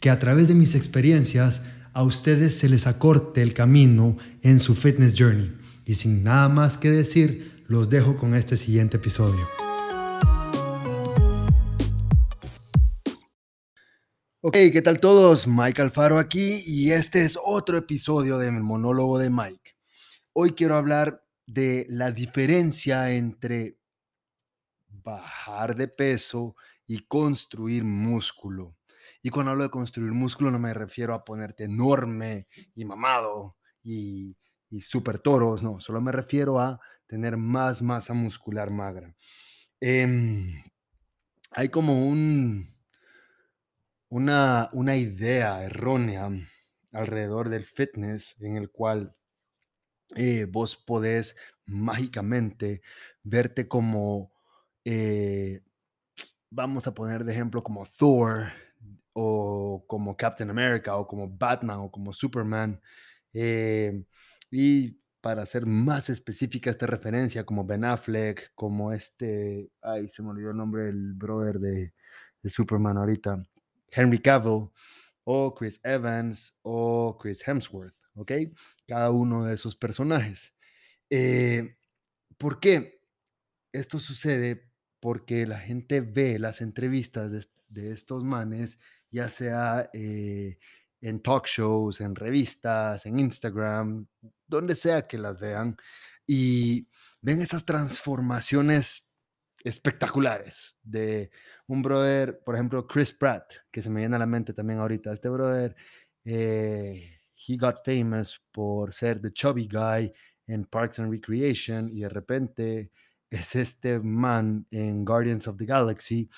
que a través de mis experiencias a ustedes se les acorte el camino en su fitness journey. Y sin nada más que decir, los dejo con este siguiente episodio. Ok, ¿qué tal todos? Mike Alfaro aquí y este es otro episodio del monólogo de Mike. Hoy quiero hablar de la diferencia entre bajar de peso y construir músculo. Y cuando hablo de construir músculo no me refiero a ponerte enorme y mamado y, y super toros, no, solo me refiero a tener más masa muscular magra. Em, hay como un, una, una idea errónea alrededor del fitness en el cual eh, vos podés mágicamente verte como, eh, vamos a poner de ejemplo como Thor, o como Captain America, o como Batman, o como Superman. Eh, y para ser más específica esta referencia, como Ben Affleck, como este, ay, se me olvidó el nombre del brother de, de Superman ahorita, Henry Cavill, o Chris Evans, o Chris Hemsworth, ¿ok? Cada uno de esos personajes. Eh, ¿Por qué? Esto sucede porque la gente ve las entrevistas de, de estos manes ya sea eh, en talk shows, en revistas, en Instagram, donde sea que las vean, y ven estas transformaciones espectaculares de un brother, por ejemplo, Chris Pratt, que se me viene a la mente también ahorita. Este brother, eh, he got famous por ser the chubby guy en Parks and Recreation y de repente es este man en Guardians of the Galaxy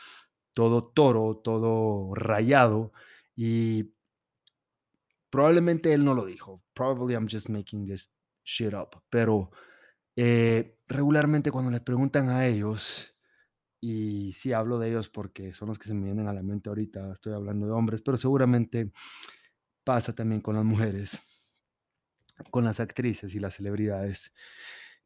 todo toro, todo rayado y probablemente él no lo dijo. Probably I'm just making this shit up. Pero eh, regularmente cuando les preguntan a ellos, y sí hablo de ellos porque son los que se me vienen a la mente ahorita, estoy hablando de hombres, pero seguramente pasa también con las mujeres, con las actrices y las celebridades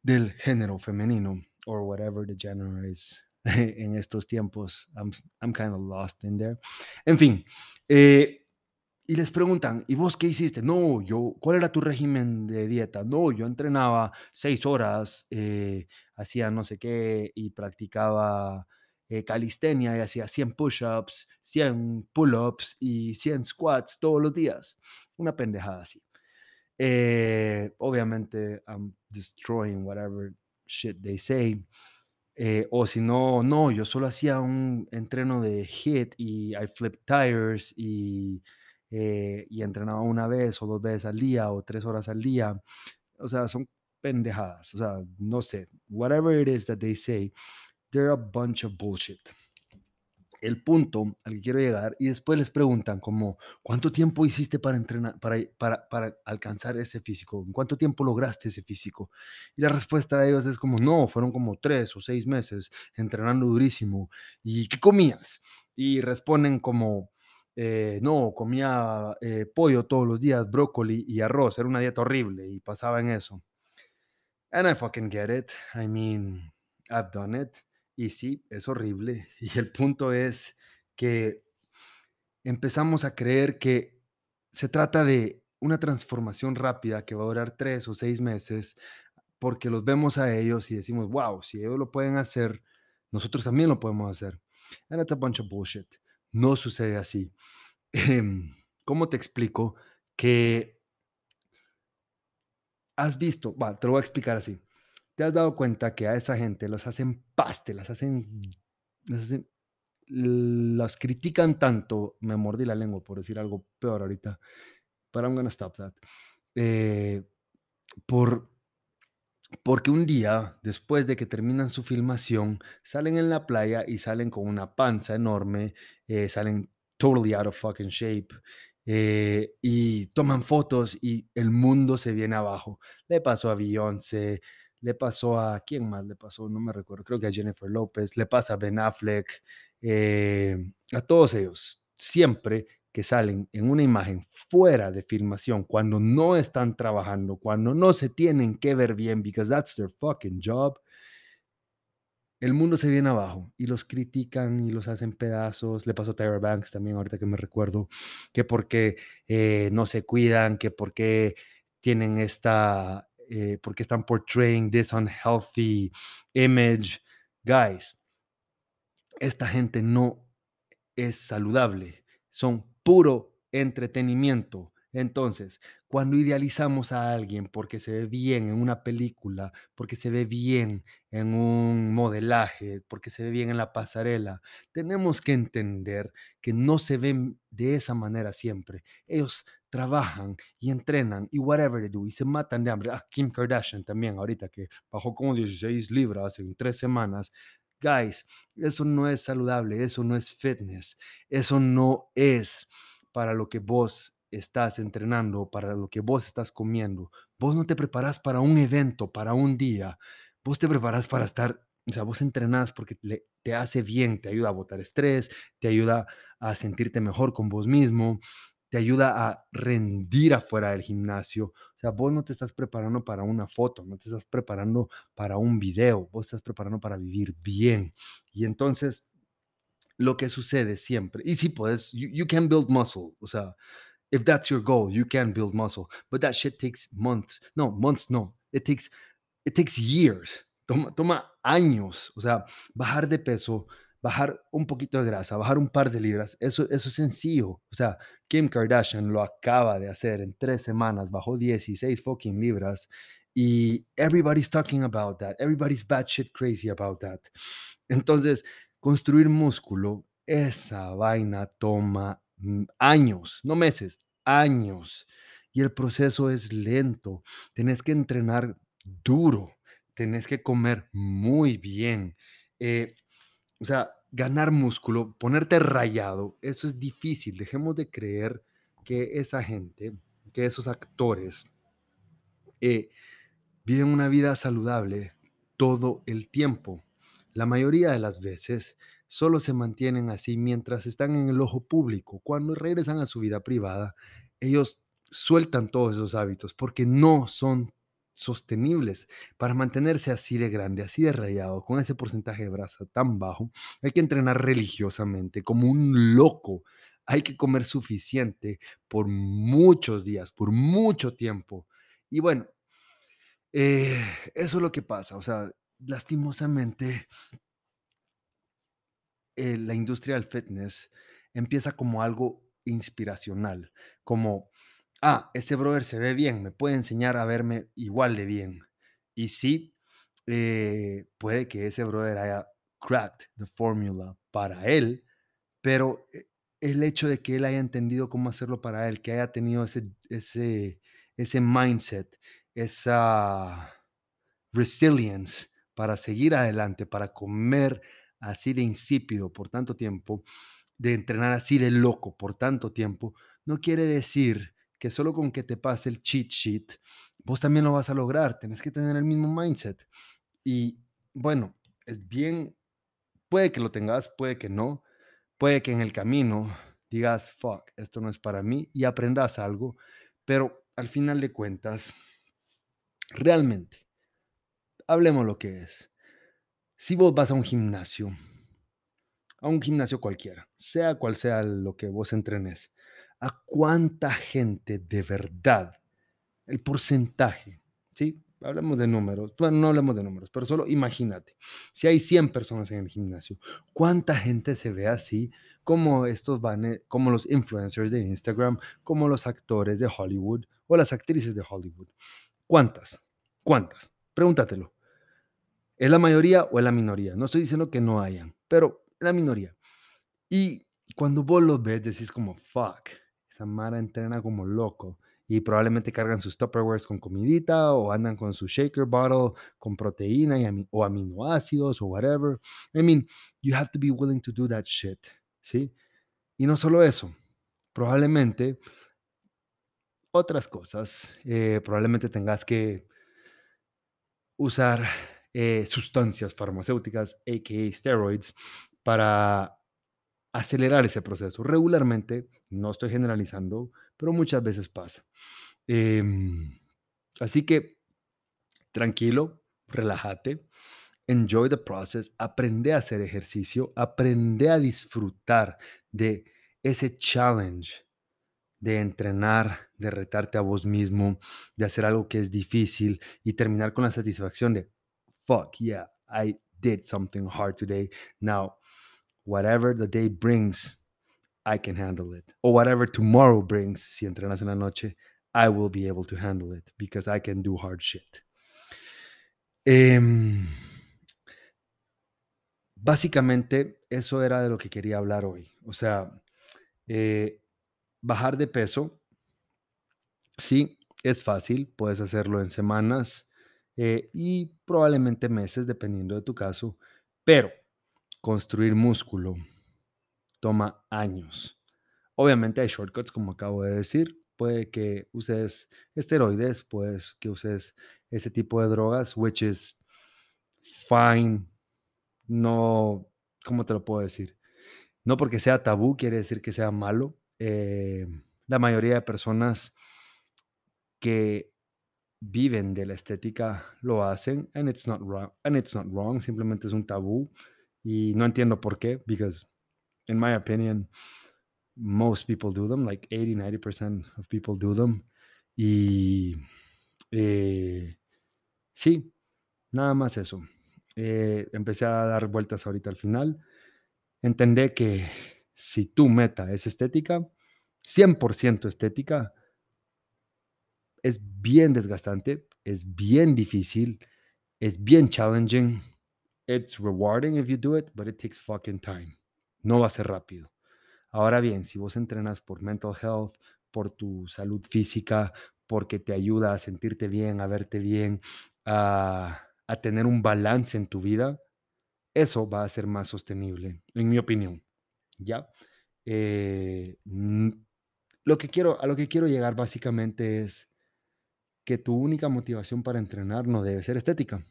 del género femenino, or whatever the gender is en estos tiempos. I'm, I'm kind of lost in there. En fin, eh, y les preguntan, ¿y vos qué hiciste? No, yo, ¿cuál era tu régimen de dieta? No, yo entrenaba seis horas, eh, hacía no sé qué y practicaba eh, calistenia y hacía 100 push-ups, 100 pull-ups y 100 squats todos los días. Una pendejada así. obviamente, I'm destroying whatever shit they say. Eh, o si no, no, yo solo hacía un entreno de hit y I flip tires y, eh, y entrenaba una vez o dos veces al día o tres horas al día. O sea, son pendejadas. O sea, no sé. Whatever it is that they say, they're a bunch of bullshit el punto al que quiero llegar y después les preguntan como, ¿cuánto tiempo hiciste para entrenar, para, para, para, alcanzar ese físico? ¿En cuánto tiempo lograste ese físico? Y la respuesta de ellos es como, no, fueron como tres o seis meses entrenando durísimo. ¿Y qué comías? Y responden como, eh, no, comía eh, pollo todos los días, brócoli y arroz, era una dieta horrible y pasaba en eso. And I fucking get it. I mean, I've done it. Y sí, es horrible. Y el punto es que empezamos a creer que se trata de una transformación rápida que va a durar tres o seis meses, porque los vemos a ellos y decimos, wow, si ellos lo pueden hacer, nosotros también lo podemos hacer. And that's a bunch of bullshit. No sucede así. Em, ¿Cómo te explico? Que has visto, bueno, te lo voy a explicar así te has dado cuenta que a esa gente los hacen paste, las hacen, las critican tanto, me mordí la lengua por decir algo peor ahorita, pero I'm gonna stop that. Eh, por, porque un día, después de que terminan su filmación, salen en la playa y salen con una panza enorme, eh, salen totally out of fucking shape, eh, y toman fotos y el mundo se viene abajo. Le pasó a Beyoncé, le pasó a, ¿quién más le pasó? No me recuerdo, creo que a Jennifer López, le pasa a Ben Affleck, eh, a todos ellos. Siempre que salen en una imagen fuera de filmación, cuando no están trabajando, cuando no se tienen que ver bien, because that's their fucking job, el mundo se viene abajo y los critican y los hacen pedazos. Le pasó a Tyra Banks también, ahorita que me recuerdo, que porque eh, no se cuidan, que porque tienen esta, eh, porque están portraying this unhealthy image. Guys, esta gente no es saludable, son puro entretenimiento. Entonces, cuando idealizamos a alguien porque se ve bien en una película, porque se ve bien en un modelaje, porque se ve bien en la pasarela, tenemos que entender que no se ven de esa manera siempre. Ellos trabajan y entrenan y whatever they do y se matan de hambre. Ah, Kim Kardashian también, ahorita que bajó como 16 libras en tres semanas. Guys, eso no es saludable, eso no es fitness, eso no es para lo que vos estás entrenando, para lo que vos estás comiendo. Vos no te preparas para un evento, para un día. Vos te preparas para estar, o sea, vos entrenás porque te hace bien, te ayuda a botar estrés, te ayuda a sentirte mejor con vos mismo, te ayuda a rendir afuera del gimnasio. O sea, vos no te estás preparando para una foto, no te estás preparando para un video, vos estás preparando para vivir bien. Y entonces, lo que sucede siempre, y si puedes, you, can build muscle, o sea, if that's your goal, you can build muscle, but that shit takes months. No, months no. It takes it takes years. Toma, toma años. O sea, bajar de peso, bajar un poquito de grasa, bajar un par de libras, eso, eso es sencillo. O sea, Kim Kardashian lo acaba de hacer en tres semanas, bajó 16 fucking libras y everybody's talking about that. Everybody's bad shit crazy about that. Entonces, construir músculo, esa vaina toma Mm, años, no meses, años. Y el proceso es lento. Tenés que entrenar duro, tenés que comer muy bien. Eh, o sea, ganar músculo, ponerte rayado, eso es difícil. Dejemos de creer que esa gente, que esos actores, eh, viven una vida saludable todo el tiempo. La mayoría de las veces solo se mantienen así mientras están en el ojo público. Cuando regresan a su vida privada, ellos sueltan todos esos hábitos porque no son sostenibles. Para mantenerse así de grande, así de rayado, con ese porcentaje de grasa tan bajo, hay que entrenar religiosamente, como un loco. Hay que comer suficiente por muchos días, por mucho tiempo. Y bueno, eh, eso es lo que pasa. O sea, lastimosamente eh, la industria del fitness empieza como algo inspiracional, como, ah, este brother se ve bien, me puede enseñar a verme igual de bien. Y sí, eh, puede que ese brother haya cracked the formula para él, pero eh, el hecho de que él haya entendido cómo hacerlo para él, que haya tenido ese, ese, ese mindset, esa resilience para seguir adelante, para comer así de insípido por tanto tiempo, de entrenar así de loco por tanto tiempo, no quiere decir que solo con que te pase el cheat sheet, vos también lo vas a lograr. Tenés que tener el mismo mindset. Y bueno, es bien, puede que lo tengas, puede que no, puede que en el camino digas, fuck, esto no es para mí y aprendas algo, pero al final de cuentas, realmente, hablemos lo que es. Si vos vas a un gimnasio, a un gimnasio cualquiera, sea cual sea lo que vos entrenes, ¿a cuánta gente de verdad, el porcentaje, ¿sí? Hablemos de números, bueno, no hablemos de números, pero solo imagínate, si hay 100 personas en el gimnasio, ¿cuánta gente se ve así como estos van, como los influencers de Instagram, como los actores de Hollywood o las actrices de Hollywood? ¿Cuántas? ¿Cuántas? Pregúntatelo. ¿Es la mayoría o es la minoría? No estoy diciendo que no hayan, pero la minoría. Y cuando vos los ves, decís como, fuck, esa Mara entrena como loco. Y probablemente cargan sus Tupperwares con comidita o andan con su shaker bottle con proteína y o aminoácidos o whatever. I mean, you have to be willing to do that shit, ¿sí? Y no solo eso, probablemente otras cosas, eh, probablemente tengas que usar eh, sustancias farmacéuticas, a.k.a. steroids, para acelerar ese proceso. Regularmente, no estoy generalizando, pero muchas veces pasa. Em, así que tranquilo, relájate, enjoy the process, aprende a hacer ejercicio, aprende a disfrutar de ese challenge de entrenar, de retarte a vos mismo, de hacer algo que es difícil y terminar con la satisfacción de, fuck, yeah, I did something hard today. Now, whatever the day brings, I can handle it. Or whatever tomorrow brings, si entrenas en la noche, I will be able to handle it because I can do hard shit. Em, básicamente, eso era de lo que quería hablar hoy. O sea, eh, bajar de peso, sí, es fácil, puedes hacerlo en semanas eh, y probablemente meses, dependiendo de tu caso, pero construir músculo toma años. Obviamente hay shortcuts, como acabo de decir. Puede que uses esteroides, puedes que uses ese tipo de drogas, which is fine. No, ¿cómo te lo puedo decir? No porque sea tabú quiere decir que sea malo. Eh, la mayoría de personas que viven de la estética lo hacen and it's not wrong and it's not wrong simplemente es un tabú y no entiendo por qué because in my opinion most people do them like 80 90% of people do them y eh, sí nada más eso eh, empecé a dar vueltas ahorita al final entendé que si tu meta es estética 100% estética es bien desgastante, es bien difícil, es bien challenging. It's rewarding if you do it, but it takes fucking time. No va a ser rápido. Ahora bien, si vos entrenas por mental health, por tu salud física, porque te ayuda a sentirte bien, a verte bien, a, tener un balance en tu vida, eso va a ser más sostenible, en mi opinión. ¿Ya? Eh, lo que quiero, a lo que quiero llegar básicamente es que tu única motivación para entrenar no debe ser estética.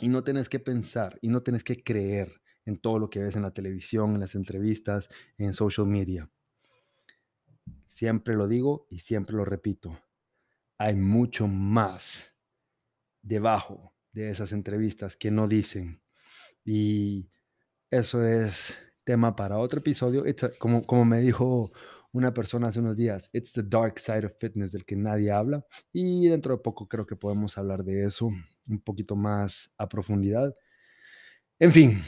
Y no tienes que pensar y no tienes que creer en todo lo que ves en la televisión, en las entrevistas, en social media. Siempre lo digo y siempre lo repito. Hay mucho más debajo de esas entrevistas que no dicen. Y eso es tema para otro episodio. como, como me dijo una persona hace unos días, It's the dark side of fitness del que nadie habla y dentro de poco creo que podemos hablar de eso un poquito más a profundidad. En fin,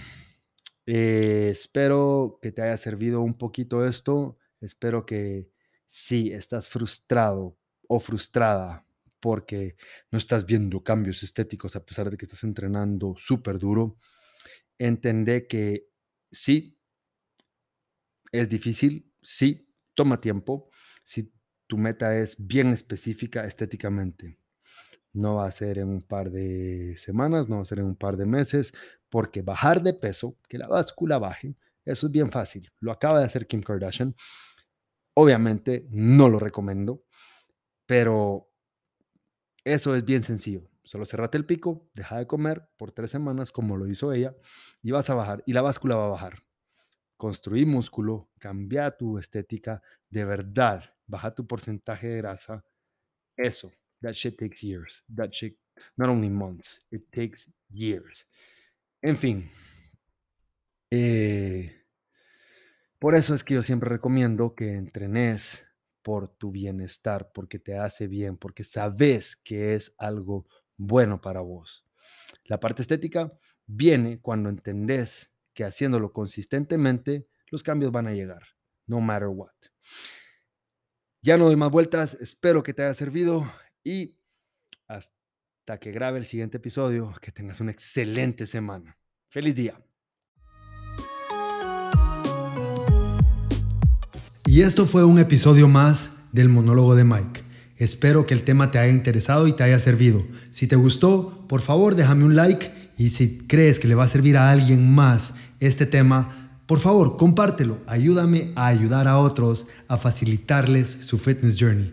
eh, espero que te haya servido un poquito esto, espero que si estás frustrado o frustrada porque no estás viendo cambios estéticos a pesar de que estás entrenando súper duro, entendé que sí, es difícil, sí, toma tiempo si tu meta es bien específica estéticamente. No va a ser en un par de semanas, no va a ser en un par de meses, porque bajar de peso, que la báscula baje, eso es bien fácil. Lo acaba de hacer Kim Kardashian. Obviamente no lo recomiendo, pero eso es bien sencillo. Solo cerrate el pico, deja de comer por tres semanas como lo hizo ella y vas a bajar y la báscula va a bajar construir músculo, cambia tu estética, de verdad, baja tu porcentaje de grasa, eso, that shit takes years. That shit, not only months, it takes years. En fin, eh, por eso es que yo siempre recomiendo que entrenes por tu bienestar, porque te hace bien, porque sabes que es algo bueno para vos. La parte estética viene cuando entendés que haciéndolo consistentemente, los cambios van a llegar, no matter what. Ya no doy más vueltas, espero que te haya servido y hasta que grabe el siguiente episodio, que tengas una excelente semana. Feliz día. Y esto fue un episodio más del monólogo de Mike. Espero que el tema te haya interesado y te haya servido. Si te gustó, por favor déjame un like y si crees que le va a servir a alguien más este tema, Por favor, compártelo. Ayúdame a ayudar a otros a facilitarles su fitness journey.